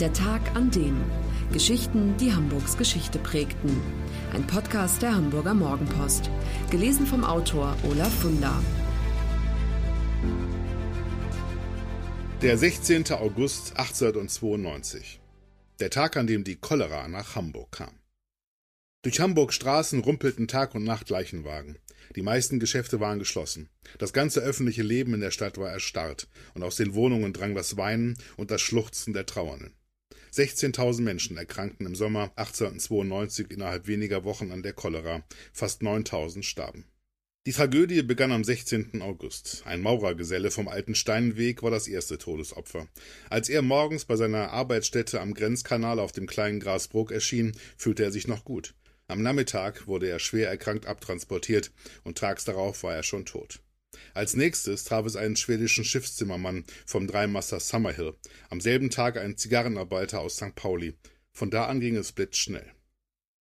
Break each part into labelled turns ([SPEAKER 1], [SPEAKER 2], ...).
[SPEAKER 1] Der Tag an dem. Geschichten, die Hamburgs Geschichte prägten. Ein Podcast der Hamburger Morgenpost. Gelesen vom Autor Olaf Funder.
[SPEAKER 2] Der 16. August 1892. Der Tag, an dem die Cholera nach Hamburg kam. Durch Hamburgs Straßen rumpelten Tag und Nacht Leichenwagen. Die meisten Geschäfte waren geschlossen. Das ganze öffentliche Leben in der Stadt war erstarrt, und aus den Wohnungen drang das Weinen und das Schluchzen der Trauernden. 16.000 Menschen erkrankten im Sommer 1892 innerhalb weniger Wochen an der Cholera, fast 9.000 starben. Die Tragödie begann am 16. August. Ein Maurergeselle vom alten Steinweg war das erste Todesopfer. Als er morgens bei seiner Arbeitsstätte am Grenzkanal auf dem kleinen Grasbrook erschien, fühlte er sich noch gut. Am Nachmittag wurde er schwer erkrankt abtransportiert und tags darauf war er schon tot. Als nächstes traf es einen schwedischen Schiffszimmermann vom Dreimaster Summerhill, am selben Tag einen Zigarrenarbeiter aus St. Pauli. Von da an ging es blitzschnell.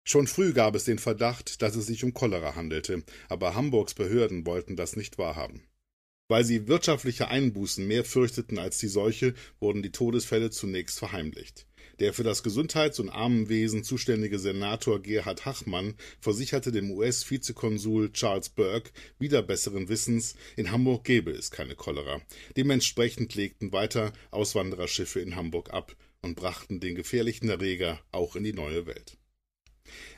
[SPEAKER 2] Schon früh gab es den Verdacht, dass es sich um Cholera handelte, aber Hamburgs Behörden wollten das nicht wahrhaben. Weil sie wirtschaftliche Einbußen mehr fürchteten als die Seuche, wurden die Todesfälle zunächst verheimlicht. Der für das Gesundheits- und Armenwesen zuständige Senator Gerhard Hachmann versicherte dem US-Vizekonsul Charles Burke wieder besseren Wissens, in Hamburg gebe es keine Cholera. Dementsprechend legten weiter Auswandererschiffe in Hamburg ab und brachten den gefährlichen Erreger auch in die neue Welt.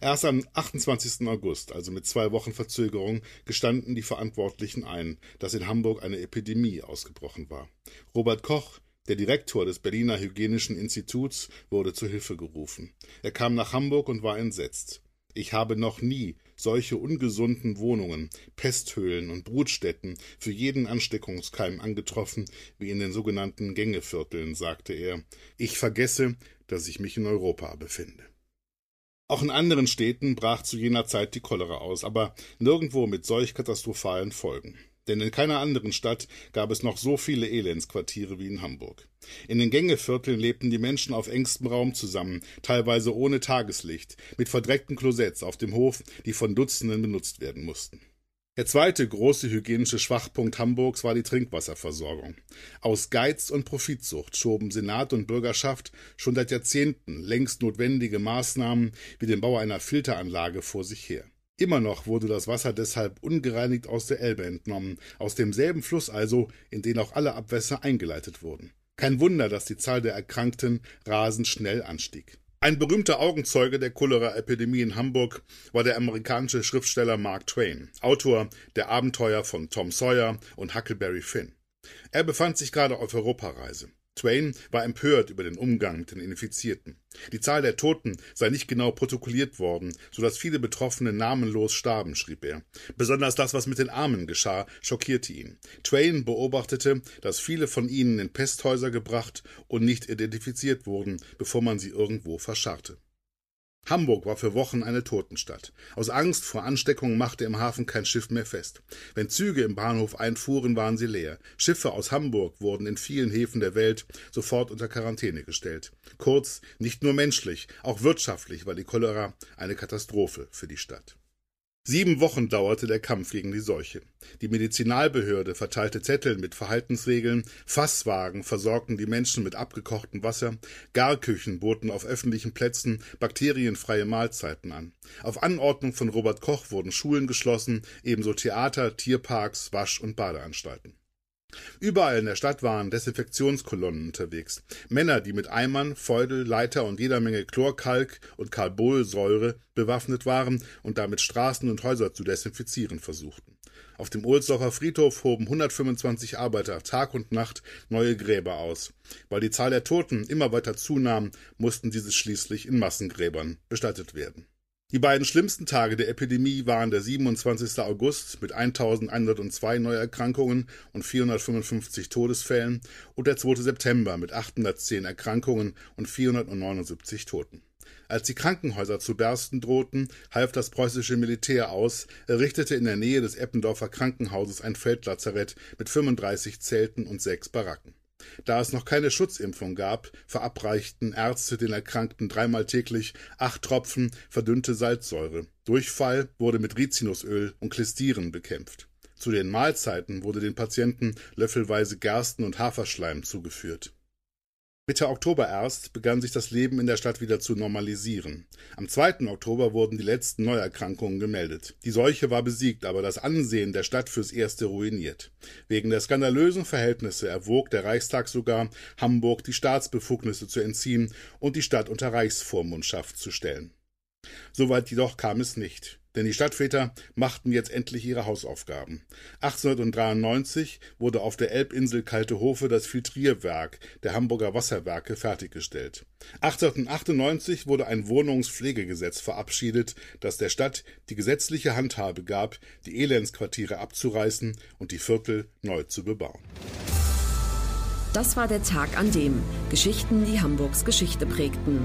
[SPEAKER 2] Erst am 28. August, also mit zwei Wochen Verzögerung, gestanden die Verantwortlichen ein, dass in Hamburg eine Epidemie ausgebrochen war. Robert Koch, der Direktor des Berliner Hygienischen Instituts wurde zu Hilfe gerufen. Er kam nach Hamburg und war entsetzt. Ich habe noch nie solche ungesunden Wohnungen, Pesthöhlen und Brutstätten für jeden Ansteckungskeim angetroffen wie in den sogenannten Gängevierteln, sagte er. Ich vergesse, dass ich mich in Europa befinde. Auch in anderen Städten brach zu jener Zeit die Cholera aus, aber nirgendwo mit solch katastrophalen Folgen denn in keiner anderen Stadt gab es noch so viele Elendsquartiere wie in Hamburg. In den Gängevierteln lebten die Menschen auf engstem Raum zusammen, teilweise ohne Tageslicht, mit verdreckten Klosetts auf dem Hof, die von Dutzenden benutzt werden mussten. Der zweite große hygienische Schwachpunkt Hamburgs war die Trinkwasserversorgung. Aus Geiz und Profitsucht schoben Senat und Bürgerschaft schon seit Jahrzehnten längst notwendige Maßnahmen wie den Bau einer Filteranlage vor sich her. Immer noch wurde das Wasser deshalb ungereinigt aus der Elbe entnommen, aus demselben Fluss also, in den auch alle Abwässer eingeleitet wurden. Kein Wunder, dass die Zahl der Erkrankten rasend schnell anstieg. Ein berühmter Augenzeuge der Cholera-Epidemie in Hamburg war der amerikanische Schriftsteller Mark Twain, Autor der Abenteuer von Tom Sawyer und Huckleberry Finn. Er befand sich gerade auf Europareise. Twain war empört über den Umgang mit den Infizierten. Die Zahl der Toten sei nicht genau protokolliert worden, so dass viele Betroffene namenlos starben, schrieb er. Besonders das, was mit den Armen geschah, schockierte ihn. Twain beobachtete, dass viele von ihnen in Pesthäuser gebracht und nicht identifiziert wurden, bevor man sie irgendwo verscharrte. Hamburg war für Wochen eine Totenstadt. Aus Angst vor Ansteckungen machte im Hafen kein Schiff mehr fest. Wenn Züge im Bahnhof einfuhren, waren sie leer. Schiffe aus Hamburg wurden in vielen Häfen der Welt sofort unter Quarantäne gestellt. Kurz, nicht nur menschlich, auch wirtschaftlich war die Cholera eine Katastrophe für die Stadt. Sieben Wochen dauerte der Kampf gegen die Seuche. Die Medizinalbehörde verteilte Zettel mit Verhaltensregeln, Fasswagen versorgten die Menschen mit abgekochtem Wasser, Garküchen boten auf öffentlichen Plätzen bakterienfreie Mahlzeiten an. Auf Anordnung von Robert Koch wurden Schulen geschlossen, ebenso Theater, Tierparks, Wasch- und Badeanstalten. Überall in der Stadt waren Desinfektionskolonnen unterwegs. Männer, die mit Eimern, Feudel, Leiter und jeder Menge Chlorkalk und Carbolsäure bewaffnet waren und damit Straßen und Häuser zu desinfizieren versuchten. Auf dem Ohlsdorfer Friedhof hoben 125 Arbeiter Tag und Nacht neue Gräber aus. Weil die Zahl der Toten immer weiter zunahm, mussten diese schließlich in Massengräbern bestattet werden. Die beiden schlimmsten Tage der Epidemie waren der 27. August mit 1102 Neuerkrankungen und 455 Todesfällen und der 2. September mit 810 Erkrankungen und 479 Toten. Als die Krankenhäuser zu bersten drohten, half das preußische Militär aus, errichtete in der Nähe des Eppendorfer Krankenhauses ein Feldlazarett mit 35 Zelten und sechs Baracken. Da es noch keine Schutzimpfung gab, verabreichten Ärzte den Erkrankten dreimal täglich acht Tropfen verdünnte Salzsäure. Durchfall wurde mit Rizinusöl und Klistieren bekämpft. Zu den Mahlzeiten wurde den Patienten löffelweise Gersten und Haferschleim zugeführt Mitte Oktober erst begann sich das Leben in der Stadt wieder zu normalisieren. Am 2. Oktober wurden die letzten Neuerkrankungen gemeldet. Die Seuche war besiegt, aber das Ansehen der Stadt fürs Erste ruiniert. Wegen der skandalösen Verhältnisse erwog der Reichstag sogar, Hamburg die Staatsbefugnisse zu entziehen und die Stadt unter Reichsvormundschaft zu stellen. Soweit jedoch kam es nicht. Denn die Stadtväter machten jetzt endlich ihre Hausaufgaben. 1893 wurde auf der Elbinsel Kaltehofe das Filtrierwerk der Hamburger Wasserwerke fertiggestellt. 1898 wurde ein Wohnungspflegegesetz verabschiedet, das der Stadt die gesetzliche Handhabe gab, die Elendsquartiere abzureißen und die Viertel neu zu bebauen.
[SPEAKER 1] Das war der Tag an dem Geschichten, die Hamburgs Geschichte prägten.